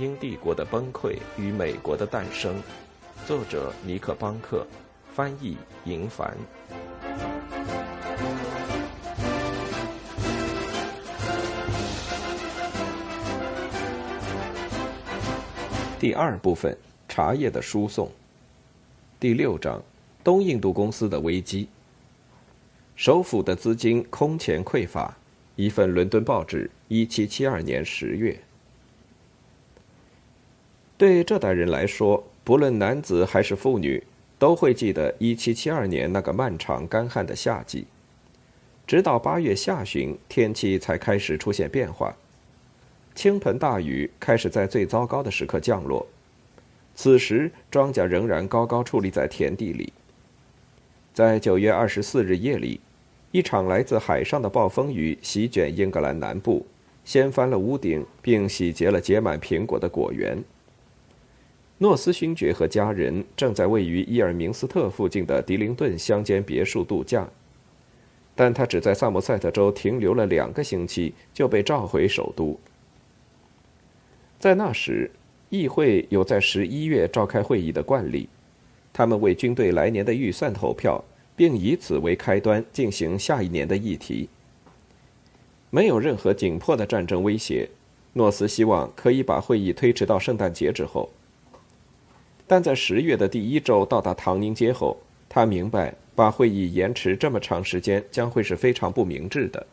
英帝国的崩溃与美国的诞生》，作者尼克·邦克，翻译银凡。第二部分：茶叶的输送。第六章：东印度公司的危机。首府的资金空前匮乏。一份伦敦报纸，一七七二年十月。对这代人来说，不论男子还是妇女，都会记得一七七二年那个漫长干旱的夏季。直到八月下旬，天气才开始出现变化，倾盆大雨开始在最糟糕的时刻降落。此时，庄稼仍然高高矗立在田地里。在九月二十四日夜里。一场来自海上的暴风雨席卷英格兰南部，掀翻了屋顶，并洗劫了结满苹果的果园。诺斯勋爵和家人正在位于伊尔明斯特附近的迪灵顿乡间别墅度假，但他只在萨默塞特州停留了两个星期，就被召回首都。在那时，议会有在十一月召开会议的惯例，他们为军队来年的预算投票。并以此为开端进行下一年的议题。没有任何紧迫的战争威胁，诺斯希望可以把会议推迟到圣诞节之后。但在十月的第一周到达唐宁街后，他明白把会议延迟这么长时间将会是非常不明智的。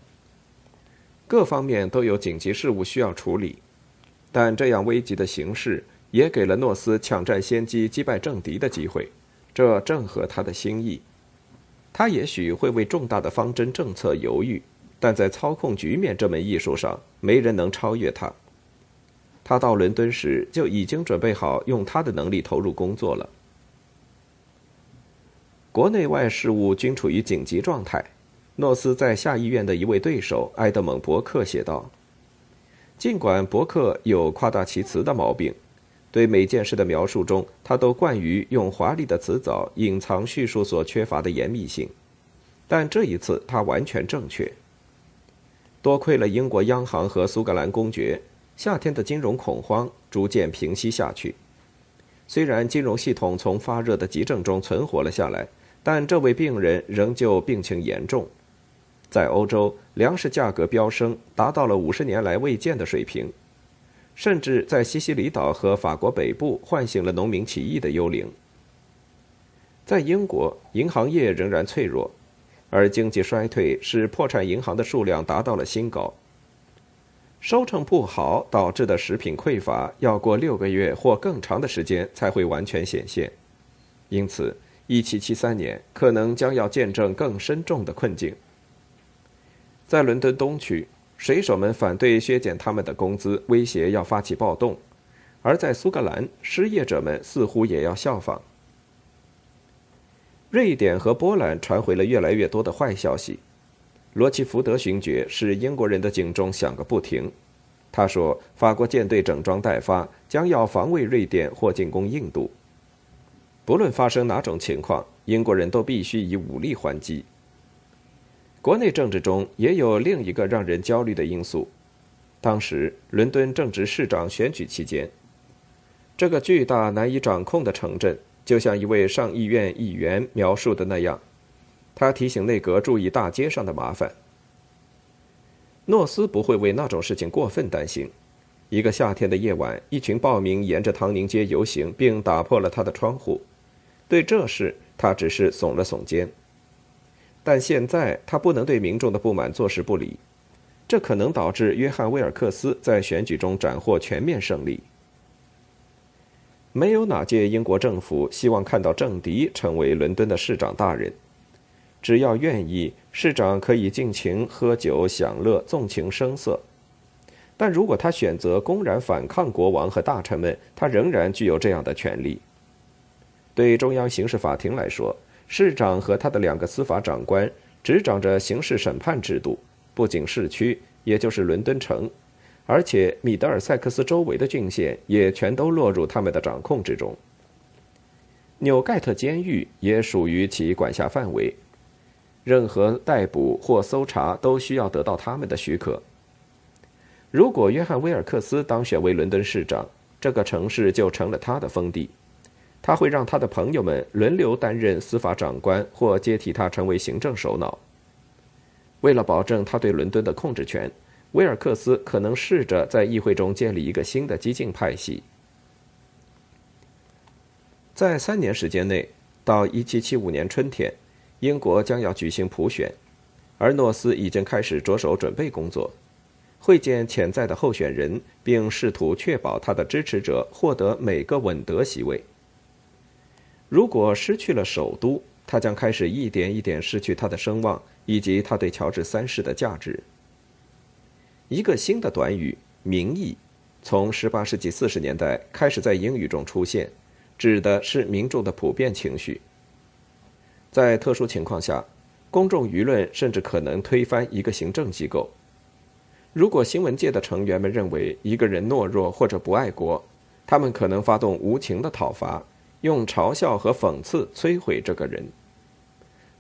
各方面都有紧急事务需要处理，但这样危急的形势也给了诺斯抢占先机、击败政敌的机会，这正合他的心意。他也许会为重大的方针政策犹豫，但在操控局面这门艺术上，没人能超越他。他到伦敦时就已经准备好用他的能力投入工作了。国内外事务均处于紧急状态。诺斯在下议院的一位对手埃德蒙·伯克写道：“尽管伯克有夸大其词的毛病。”对每件事的描述中，他都惯于用华丽的词藻隐藏叙述所缺乏的严密性，但这一次他完全正确。多亏了英国央行和苏格兰公爵，夏天的金融恐慌逐渐平息下去。虽然金融系统从发热的急症中存活了下来，但这位病人仍旧病情严重。在欧洲，粮食价格飙升，达到了五十年来未见的水平。甚至在西西里岛和法国北部唤醒了农民起义的幽灵。在英国，银行业仍然脆弱，而经济衰退使破产银行的数量达到了新高。收成不好导致的食品匮乏，要过六个月或更长的时间才会完全显现。因此，1773年可能将要见证更深重的困境。在伦敦东区。水手们反对削减他们的工资，威胁要发起暴动；而在苏格兰，失业者们似乎也要效仿。瑞典和波兰传回了越来越多的坏消息。罗奇福德勋爵使英国人的警钟响个不停。他说：“法国舰队整装待发，将要防卫瑞典或进攻印度。不论发生哪种情况，英国人都必须以武力还击。”国内政治中也有另一个让人焦虑的因素。当时，伦敦正值市长选举期间，这个巨大难以掌控的城镇，就像一位上议院议员描述的那样，他提醒内阁注意大街上的麻烦。诺斯不会为那种事情过分担心。一个夏天的夜晚，一群暴民沿着唐宁街游行，并打破了他的窗户。对这事，他只是耸了耸肩。但现在他不能对民众的不满坐视不理，这可能导致约翰·威尔克斯在选举中斩获全面胜利。没有哪届英国政府希望看到政敌成为伦敦的市长大人。只要愿意，市长可以尽情喝酒享乐、纵情声色。但如果他选择公然反抗国王和大臣们，他仍然具有这样的权利。对中央刑事法庭来说。市长和他的两个司法长官执掌着刑事审判制度，不仅市区，也就是伦敦城，而且米德尔塞克斯周围的郡县也全都落入他们的掌控之中。纽盖特监狱也属于其管辖范围，任何逮捕或搜查都需要得到他们的许可。如果约翰·威尔克斯当选为伦敦市长，这个城市就成了他的封地。他会让他的朋友们轮流担任司法长官，或接替他成为行政首脑。为了保证他对伦敦的控制权，威尔克斯可能试着在议会中建立一个新的激进派系。在三年时间内，到1775年春天，英国将要举行普选，而诺斯已经开始着手准备工作，会见潜在的候选人，并试图确保他的支持者获得每个稳得席位。如果失去了首都，他将开始一点一点失去他的声望以及他对乔治三世的价值。一个新的短语“民意”从18世纪40年代开始在英语中出现，指的是民众的普遍情绪。在特殊情况下，公众舆论甚至可能推翻一个行政机构。如果新闻界的成员们认为一个人懦弱或者不爱国，他们可能发动无情的讨伐。用嘲笑和讽刺摧毁这个人。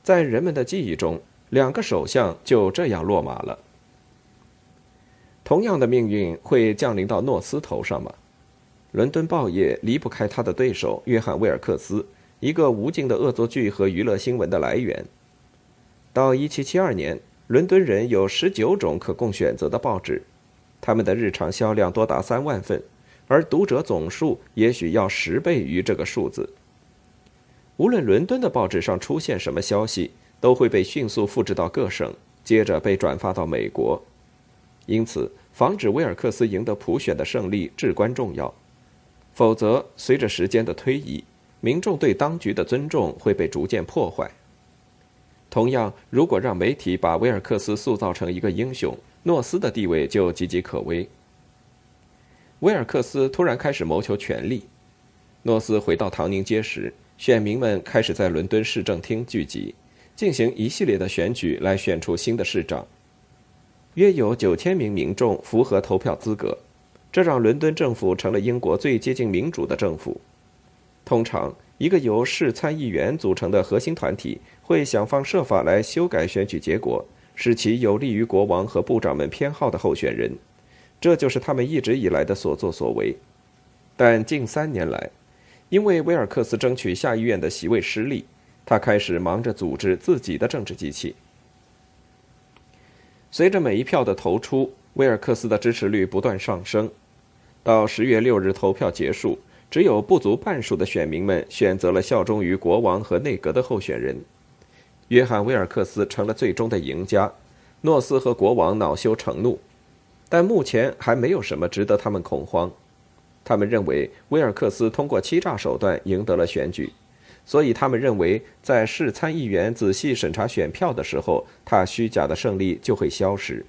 在人们的记忆中，两个首相就这样落马了。同样的命运会降临到诺斯头上吗？伦敦报业离不开他的对手约翰·威尔克斯，一个无尽的恶作剧和娱乐新闻的来源。到1772年，伦敦人有19种可供选择的报纸，他们的日常销量多达3万份。而读者总数也许要十倍于这个数字。无论伦敦的报纸上出现什么消息，都会被迅速复制到各省，接着被转发到美国。因此，防止威尔克斯赢得普选的胜利至关重要。否则，随着时间的推移，民众对当局的尊重会被逐渐破坏。同样，如果让媒体把威尔克斯塑造成一个英雄，诺斯的地位就岌岌可危。威尔克斯突然开始谋求权力。诺斯回到唐宁街时，选民们开始在伦敦市政厅聚集，进行一系列的选举来选出新的市长。约有九千名民众符合投票资格，这让伦敦政府成了英国最接近民主的政府。通常，一个由市参议员组成的核心团体会想方设法来修改选举结果，使其有利于国王和部长们偏好的候选人。这就是他们一直以来的所作所为，但近三年来，因为威尔克斯争取下议院的席位失利，他开始忙着组织自己的政治机器。随着每一票的投出，威尔克斯的支持率不断上升。到十月六日投票结束，只有不足半数的选民们选择了效忠于国王和内阁的候选人。约翰·威尔克斯成了最终的赢家，诺斯和国王恼羞成怒。但目前还没有什么值得他们恐慌。他们认为威尔克斯通过欺诈手段赢得了选举，所以他们认为在市参议员仔细审查选票的时候，他虚假的胜利就会消失。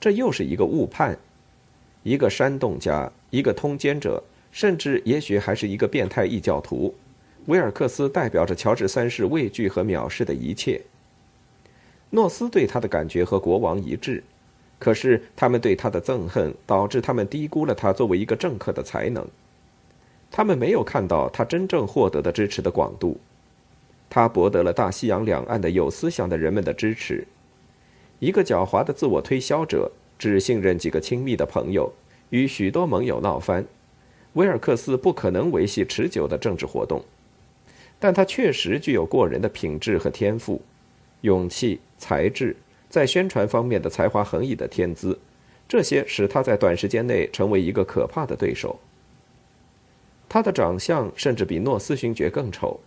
这又是一个误判。一个煽动家，一个通奸者，甚至也许还是一个变态异教徒。威尔克斯代表着乔治三世畏惧和藐视的一切。诺斯对他的感觉和国王一致。可是，他们对他的憎恨导致他们低估了他作为一个政客的才能。他们没有看到他真正获得的支持的广度。他博得了大西洋两岸的有思想的人们的支持。一个狡猾的自我推销者只信任几个亲密的朋友，与许多盟友闹翻。威尔克斯不可能维系持久的政治活动，但他确实具有过人的品质和天赋、勇气、才智。在宣传方面的才华横溢的天资，这些使他在短时间内成为一个可怕的对手。他的长相甚至比诺斯勋爵更丑，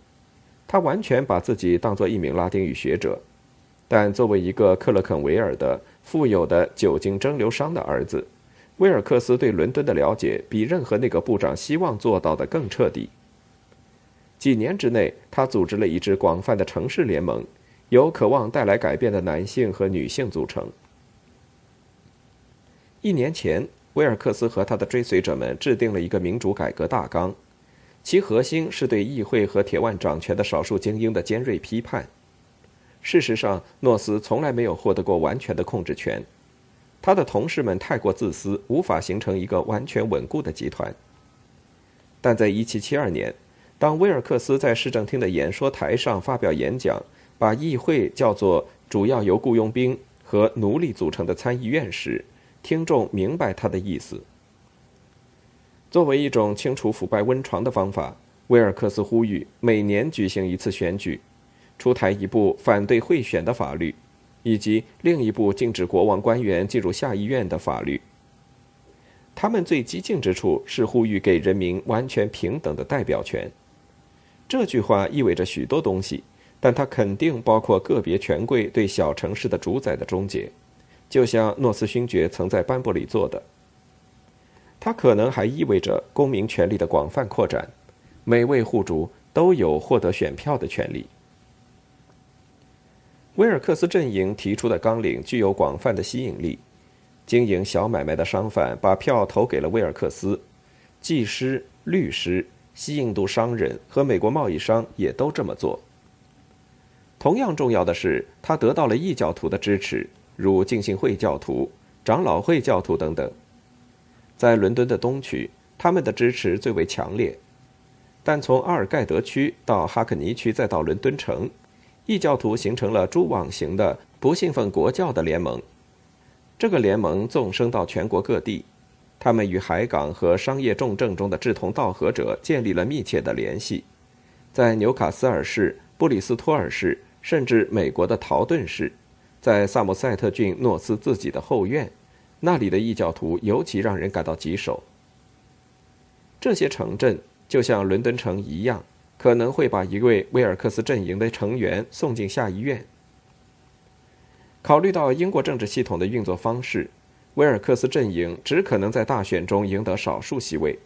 他完全把自己当做一名拉丁语学者，但作为一个克勒肯维尔的富有的酒精蒸馏商的儿子，威尔克斯对伦敦的了解比任何那个部长希望做到的更彻底。几年之内，他组织了一支广泛的城市联盟。由渴望带来改变的男性和女性组成。一年前，威尔克斯和他的追随者们制定了一个民主改革大纲，其核心是对议会和铁腕掌权的少数精英的尖锐批判。事实上，诺斯从来没有获得过完全的控制权，他的同事们太过自私，无法形成一个完全稳固的集团。但在1772年，当威尔克斯在市政厅的演说台上发表演讲。把议会叫做主要由雇佣兵和奴隶组成的参议院时，听众明白他的意思。作为一种清除腐败温床的方法，威尔克斯呼吁每年举行一次选举，出台一部反对贿选的法律，以及另一部禁止国王官员进入下议院的法律。他们最激进之处是呼吁给人民完全平等的代表权。这句话意味着许多东西，但它肯定包括个别权贵对小城市的主宰的终结，就像诺斯勋爵曾在颁布里做的。它可能还意味着公民权利的广泛扩展，每位户主都有获得选票的权利。威尔克斯阵营提出的纲领具有广泛的吸引力，经营小买卖的商贩把票投给了威尔克斯，技师、律师、西印度商人和美国贸易商也都这么做。同样重要的是，他得到了异教徒的支持，如浸信会教徒、长老会教徒等等。在伦敦的东区，他们的支持最为强烈，但从阿尔盖德区到哈克尼区再到伦敦城，异教徒形成了蛛网形的不信奉国教的联盟。这个联盟纵深到全国各地，他们与海港和商业重镇中的志同道合者建立了密切的联系。在纽卡斯尔市、布里斯托尔市，甚至美国的陶顿市，在萨姆塞特郡诺斯自己的后院。那里的异教徒尤其让人感到棘手。这些城镇就像伦敦城一样，可能会把一位威尔克斯阵营的成员送进下议院。考虑到英国政治系统的运作方式，威尔克斯阵营只可能在大选中赢得少数席位，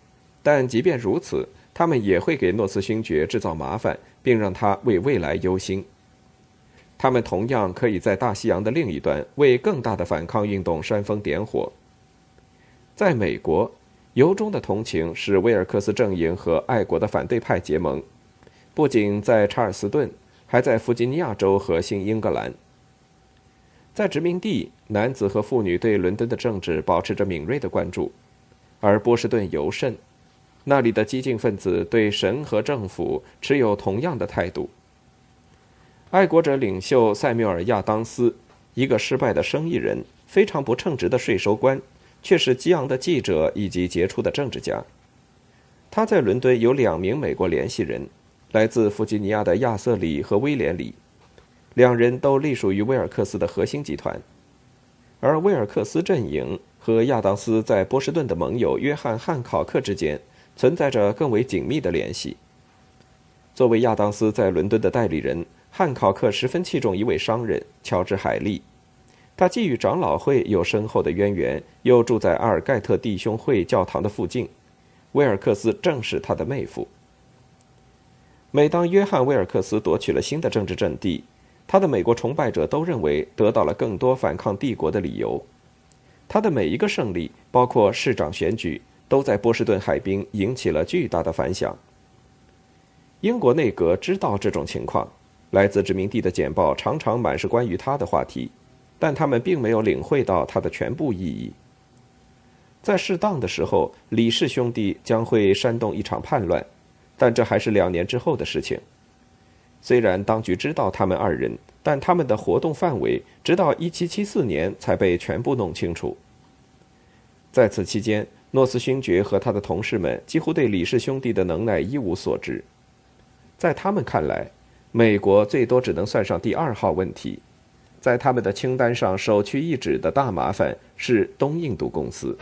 但即便如此，他们也会给诺斯勋爵制造麻烦，并让他为未来忧心。他们同样可以在大西洋的另一端为更大的反抗运动煽风点火。在美国，由衷的同情使威尔克斯阵营和爱国的反对派结盟，不仅在查尔斯顿，还在弗吉尼亚州和新英格兰。在殖民地，男子和妇女对伦敦的政治保持着敏锐的关注，而波士顿尤甚，那里的激进分子对神和政府持有同样的态度。爱国者领袖塞缪尔·亚当斯，一个失败的生意人，非常不称职的税收官，却是激昂的记者以及杰出的政治家。他在伦敦有两名美国联系人，来自弗吉尼亚的亚瑟里和威廉里，两人都隶属于威尔克斯的核心集团。而威尔克斯阵营和亚当斯在波士顿的盟友约翰·汉考克之间存在着更为紧密的联系。作为亚当斯在伦敦的代理人。汉考克十分器重一位商人乔治·海利，他既与长老会有深厚的渊源，又住在阿尔盖特弟兄会教堂的附近。威尔克斯正是他的妹夫。每当约翰·威尔克斯夺取了新的政治阵地，他的美国崇拜者都认为得到了更多反抗帝国的理由。他的每一个胜利，包括市长选举，都在波士顿海滨引起了巨大的反响。英国内阁知道这种情况。来自殖民地的简报常常满是关于他的话题，但他们并没有领会到他的全部意义。在适当的时候，李氏兄弟将会煽动一场叛乱，但这还是两年之后的事情。虽然当局知道他们二人，但他们的活动范围直到1774年才被全部弄清楚。在此期间，诺斯勋爵和他的同事们几乎对李氏兄弟的能耐一无所知，在他们看来。美国最多只能算上第二号问题，在他们的清单上首屈一指的大麻烦是东印度公司。